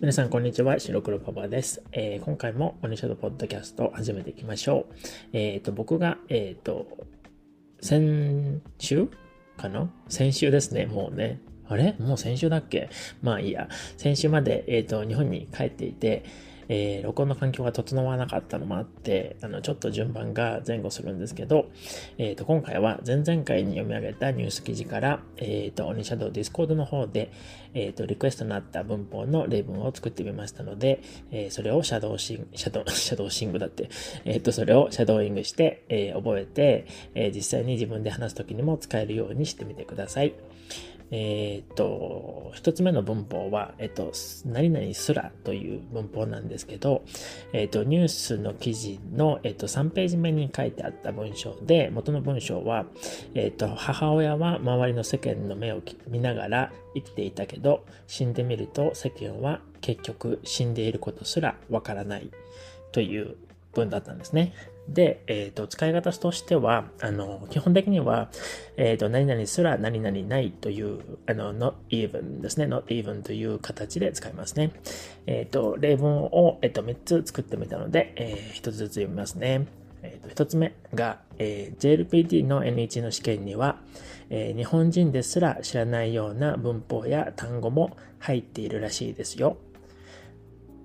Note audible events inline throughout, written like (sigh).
皆さん、こんにちは。白黒パパです。えー、今回もオニシャドウポッドキャストを始めていきましょう。えっ、ー、と、僕が、えっ、ー、と、先週かな？先週ですね、もうね。あれ？もう先週だっけ？まあいいや。先週まで、えっ、と、日本に帰っていて、えー、録音の環境が整わなかったのもあって、あの、ちょっと順番が前後するんですけど、えっ、ー、と、今回は前々回に読み上げたニュース記事から、えっ、ー、と、オニシャドウ Discord の方で、えっ、と、リクエストになった文法の例文を作ってみましたので、えそれをシャドウシング、シャドウ、(laughs) シャドウシングだって、えっ、と、それをシャドウイングして、え覚えて、え実際に自分で話すときにも使えるようにしてみてください。えっ、と、一つ目の文法は、えっ、と、何々すらという文法なんですけど、えっ、と、ニュースの記事の、えっ、と、3ページ目に書いてあった文章で、元の文章は、えっ、と、母親は周りの世間の目を見ながら生きていたけど、死んでみると世間は結局死んでいることすらわからないという文だったんですね。で、えっ、ー、と、使い方としては、あの、基本的には、えっ、ー、と、何々すら何々ないという、あの、not even ですね。not even という形で使いますね。えっ、ー、と、例文を、えっ、と、3つ作ってみたので、え、1つずつ読みますね。えっ、と、1つ目が、え JLPT の N1 の試験には、え日本人ですら知らないような文法や単語も入っているらしいですよ。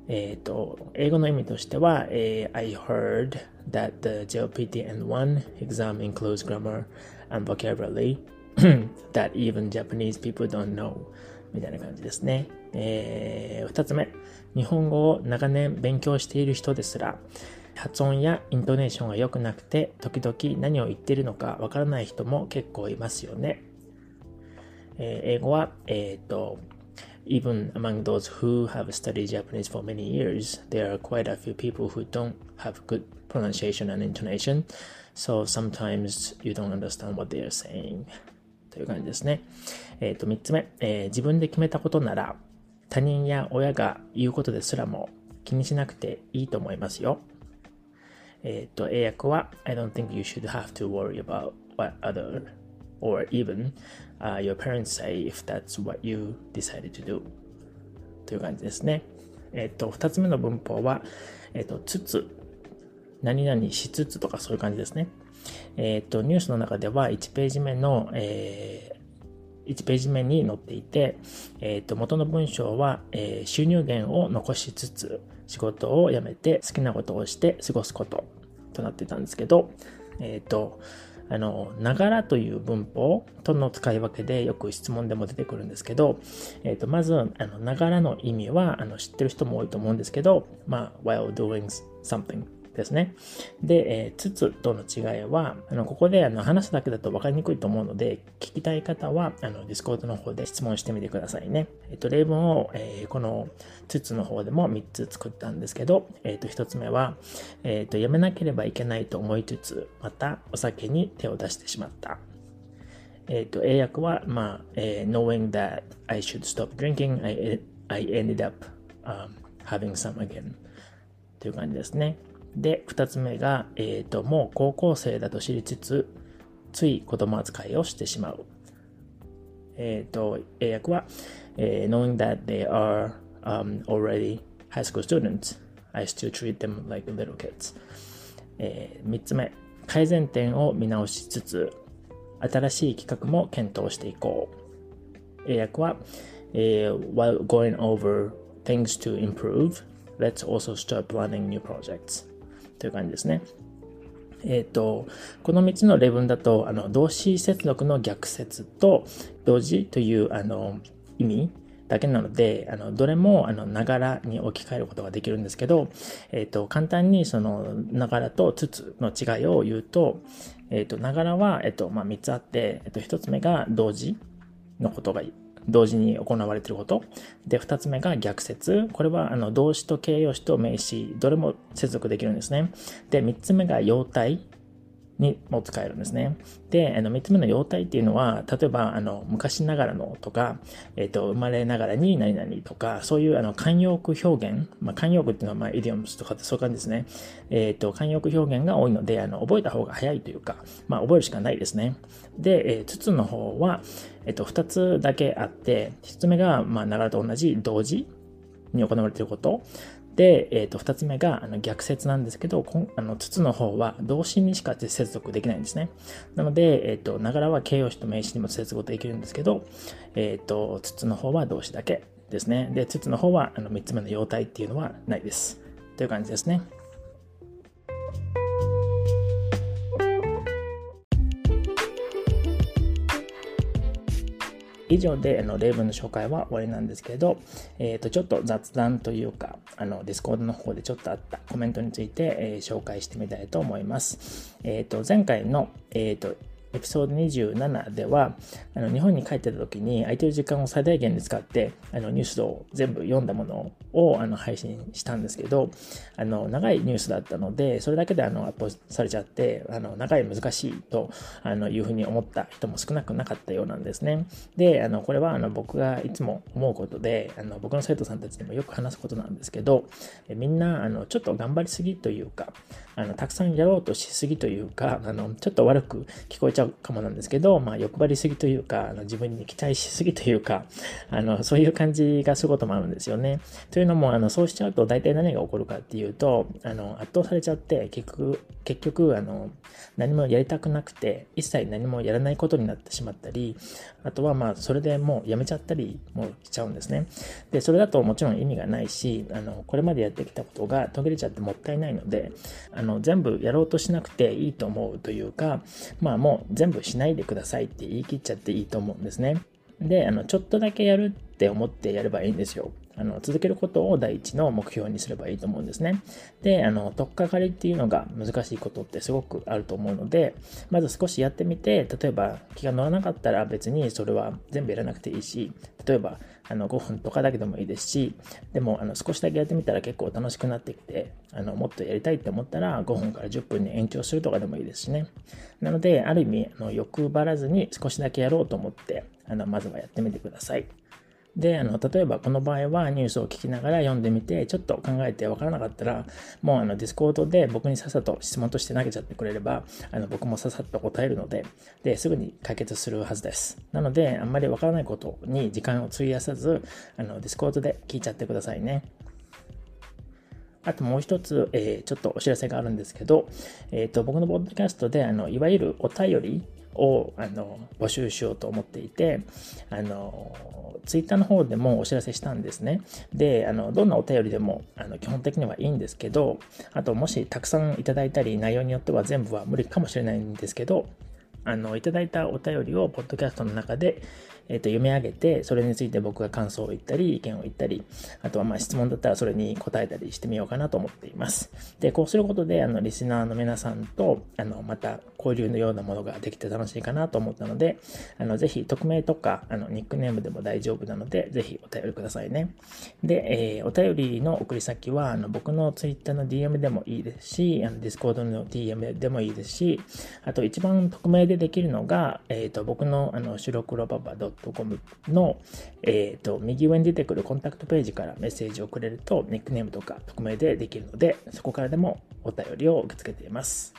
えっ、と、英語の意味としては、えー、I heard that the JLPT N1 exam includes grammar and vocabulary (clears throat) that even Japanese people don't know みたいな感じですね。えー、二つ目、日本語を長年勉強している人ですら、発音やイントネーションが良くなくて、時々何を言っているのかわからない人も結構いますよね。えー、英語は、えっ、ー、と、even among those who have studied Japanese for many years, there are quite a few people who don't have good pronunciation and intonation, so sometimes you don't understand what they are saying. という感じですね。えっ、ー、と、三つ目、えー、自分で決めたことなら、他人や親が言うことですらも気にしなくていいと思いますよ。えっ、ー、と、英訳は、I don't think you should have to worry about what other or even uh, your parents say if that's what you decided to do という感じですね。えっ、と、二つ目の文法は、えっ、と、つつ、何々しつつとかそういう感じですね。えっ、と、ニュースの中では1ページ目の、えー、1ページ目に載っていて、えっ、と、元の文章は、えー、収入源を残しつつ、仕事を辞めて好きなことをして過ごすこととなってたんですけど、えっ、と、あの、ながらという文法との使い分けでよく質問でも出てくるんですけど、えっ、ー、と、まず、あの、ながらの意味は、あの、知ってる人も多いと思うんですけど、まあ、while doing something ですね。で、えー、つつとの違いは、あの、ここであの話すだけだと分かりにくいと思うので、聞きたい方は、あの、 Discord の方で質問してみてくださいね。えっ、と、例文を、えー、このつつの方でも3つ作ったんですけど、えっ、ー、と、1つ目は、えっ、と、やめなければいけないと思いつつ、またお酒に手を出してしまった。えっ、と、英訳は、まあ、え knowing that I should stop drinking, I, I ended up、um, having some again という感じですね。で、二つ目が、えっ、ー、と、もう高校生だと知りつつ、つい子供扱いをしてしまう。えっ、ー、と、英訳は、えー、knowing that they are、um, already high school students, I still treat them like little kids. えー、つ目、改善点を見直しつつ、新しい企画も検討していこう。英訳は、えー、while going over things to improve, let's also start planning new projects. という感じですね。え、ー、と、この3つの例文だと、あの、動詞接続の逆説と、同時という、あの、意味だけなので、あの、どれも、ながらに置き換えることができるんですけど、え、ー、と、簡単にその、ながらとつつの違いを言うと、ながらは、えっ、と、まあ、3つあって、えっ、と、1つ目が同時のことが同時に行われていること。で、二つ目が逆説。これは、あの、動詞と形容詞と名詞、どれも接続できるんですね。で、三つ目が様態。にも使えるんですね。で、あの、三つ目の様態っていうのは、例えば、あの、昔ながらのとか、えっ、ー、と、生まれながらに何々とか、そういう、あの、慣用句表現、まあ、慣用句っていうのは、まあ、イディオムスとかってそういう感じですね。えっ、ー、と、慣用句表現が多いので、あの、覚えた方が早いというか、まあ、覚えるしかないですね。で、えー、つの方は、えっ、と、二つだけあって、一つ目が、まあ、ながらと同じ同時に行われていること。で、え、ー、と、二つ目が、あの、逆説なんですけど、こんあの、筒の方は動詞にしか接続できないんですね。なので、え、ー、と、ながらは形容詞と名詞にも接続できるんですけど、え、ー、と、筒の方は動詞だけですね。で、筒の方は、あの、三つ目の様態っていうのはないです。という感じですね。以上であの例文の紹介は終わりなんですけど、えー、とちょっと雑談というか、あの Discord の方でちょっとあったコメントについて、えー、紹介してみたいと思います。え、ー、と前回の、え、ー、とエピソード27では、あの日本に帰ってた時に空いてる時間を最大限に使って、あのニュースを全部読んだものをあの配信したんですけど、あの長いニュースだったので、それだけであのアップされちゃって、あの長い難しいとあのいうふうに思った人も少なくなかったようなんですね。で、あのこれはあの僕がいつも思うことで、あの僕の生徒さんたちでもよく話すことなんですけど、みんなあのちょっと頑張りすぎというか、あのたくさんやろうとしすぎというか、あのちょっと悪く聞こえちゃうかもなんですけど、まあ、欲張りすぎというか、あの自分に期待しすぎというか、あのそういう感じがすることもあるんですよね。というのも、あのそうしちゃうと大体何が起こるかっていうと、あの圧倒されちゃって結局、結局あの何もやりたくなくて、一切何もやらないことになってしまったり、あとはまあそれでもうやめちゃったりもしちゃうんですね。で、それだともちろん意味がないし、あのこれまでやってきたことが途切れちゃってもったいないので、あの全部やろうとしなくていいと思うというか、まあもう全部しないでくださいって言い切っちゃっていいと思うんですね。で、あの、ちょっとだけやるって思ってやればいいんですよ。あの、続けることを第一の目標にすればいいと思うんですね。で、あの、とっかかりっていうのが難しいことってすごくあると思うので、まず少しやってみて、例えば気が乗らなかったら別にそれは全部やらなくていいし、例えばあの5分とかだけでもいいですし、でもあの少しだけやってみたら結構楽しくなってきて、あのもっとやりたいって思ったら5分から10分に延長するとかでもいいですしね。なので、ある意味、あの欲張らずに少しだけやろうと思って、あのまずはやってみてください。で、あの、例えばこの場合はニュースを聞きながら読んでみて、ちょっと考えてわからなかったら、もうあの、 Discord で僕にさっさと質問として投げちゃってくれれば、あの、僕もさっさと答えるので、で、すぐに解決するはずです。なので、あんまりわからないことに時間を費やさず、あの、 Discord で聞いちゃってくださいね。あともう一つ、えー、ちょっとお知らせがあるんですけど、えっ、ー、と、僕のポッドキャストで、あの、いわゆるお便りをあの募集しようと思っていて、あの、ツイッターの方でもお知らせしたんですね。で、あの、どんなお便りでも、あの、基本的にはいいんですけど、あと、もしたくさんいただいたり、内容によっては全部は無理かもしれないんですけど、あの、いただいたお便りを、ポッドキャストの中で、えっ、ー、と、読み上げて、それについて僕が感想を言ったり、意見を言ったり、あとはまあ質問だったらそれに答えたりしてみようかなと思っています。で、こうすることで、あの、リスナーの皆さんと、あの、また交流のようなものができて楽しいかなと思ったので、あの、ぜひ、匿名とか、あの、ニックネームでも大丈夫なので、ぜひお便りくださいね。で、えー、お便りの送り先は、あの、僕の Twitter の DM でもいいですし、あの、Discord の DM でもいいですし、あと一番匿名でできるのが、えっ、ー、と、僕の、あの、白黒パパ .com の、え、ー、と、右上に出てくるコンタクトページからメッセージをくれると、ニックネームとか匿名でできるので、そこからでもお便りを受け付けています。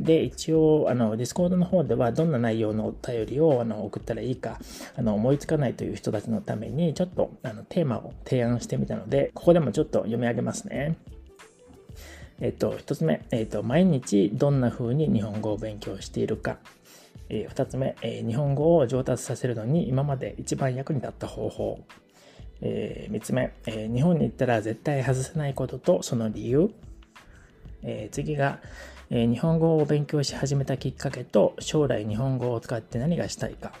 で、一応、あの、 Discord の方ではどんな内容のお便りをあの送ったらいいか、あの、思いつかないという人たちのために、ちょっとあのテーマを提案してみたので、ここでもちょっと読み上げますね。えっと、一つ目、えっと、毎日どんな風に日本語を勉強しているか。えー、二つ目、え、日本語を上達させるのに今まで一番役に立った方法。えー、三つ目、え、日本に行ったら絶対外せないこととその理由。え、次が、え、日本語を勉強し始めたきっかけと将来日本語を使って何がしたいか。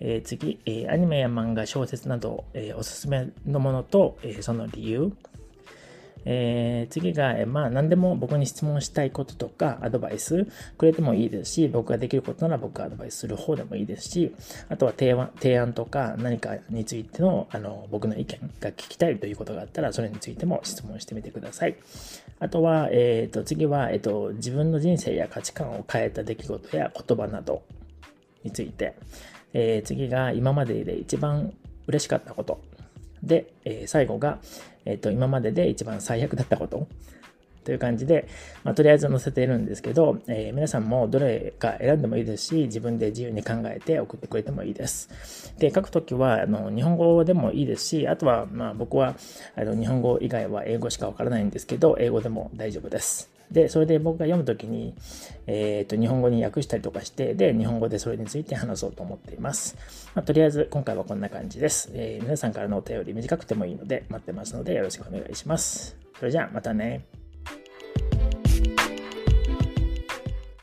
え、次、え、アニメや漫画、小説など、え、おすすめのものと、え、その理由。えー、次が、えまあ、何でも僕に質問したいこととか、アドバイスくれてもいいですし、僕ができることなら僕がアドバイスする方でもいいですし、あとは提案提案とか何かについてのあの僕の意見が聞きたいということがあったら、それについても質問してみてください。あとは、え、ー、と、次は、え、ー、と、自分の人生や価値観を変えた出来事や言葉などについて、えー、次が今までで一番嬉しかったことで、えー、最後が、えっ、ー、と、今までで一番最悪だったこと。という感じで、まあ、とりあえず載せているんですけど、えー、皆さんもどれか選んでもいいですし、自分で自由に考えて送ってくれてもいいです。で、書くときは、あの、日本語でもいいですし、あとは、まあ僕は、あの、日本語以外は英語しかわからないんですけど、英語でも大丈夫です。で、それで僕が読むときに、えっ、ー、と、日本語に訳したりとかして、で、日本語でそれについて話そうと思っています。まあ、とりあえず、今回はこんな感じです。えー、皆さんからのお便り短くてもいいので、待ってますので、よろしくお願いします。それじゃあ、またね。